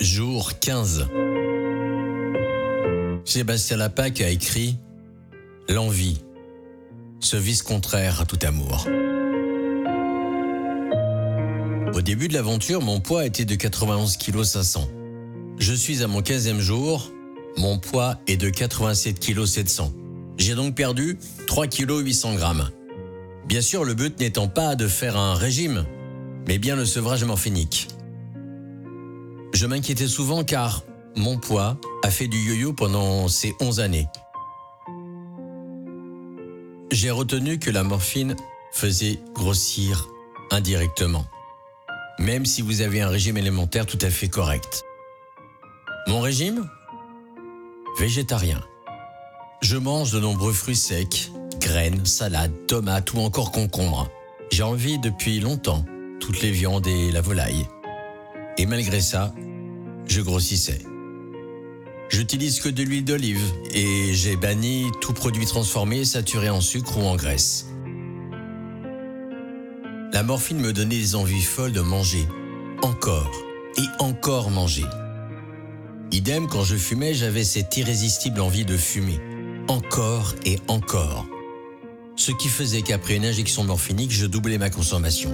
Jour 15. Sébastien Lapac a écrit L'envie, ce vice contraire à tout amour. Au début de l'aventure, mon poids était de 91 kg 500. Je suis à mon 15e jour, mon poids est de 87 kg 700. J'ai donc perdu 3 kg 800 grammes. Bien sûr, le but n'étant pas de faire un régime, mais bien le sevrage morphinique. Je m'inquiétais souvent car mon poids a fait du yo-yo pendant ces 11 années. J'ai retenu que la morphine faisait grossir indirectement, même si vous avez un régime alimentaire tout à fait correct. Mon régime? Végétarien. Je mange de nombreux fruits secs, graines, salades, tomates ou encore concombres. J'ai envie depuis longtemps toutes les viandes et la volaille. Et malgré ça, je grossissais. J'utilise que de l'huile d'olive et j'ai banni tout produit transformé, saturé en sucre ou en graisse. La morphine me donnait des envies folles de manger, encore et encore manger. Idem, quand je fumais, j'avais cette irrésistible envie de fumer, encore et encore. Ce qui faisait qu'après une injection morphinique, je doublais ma consommation.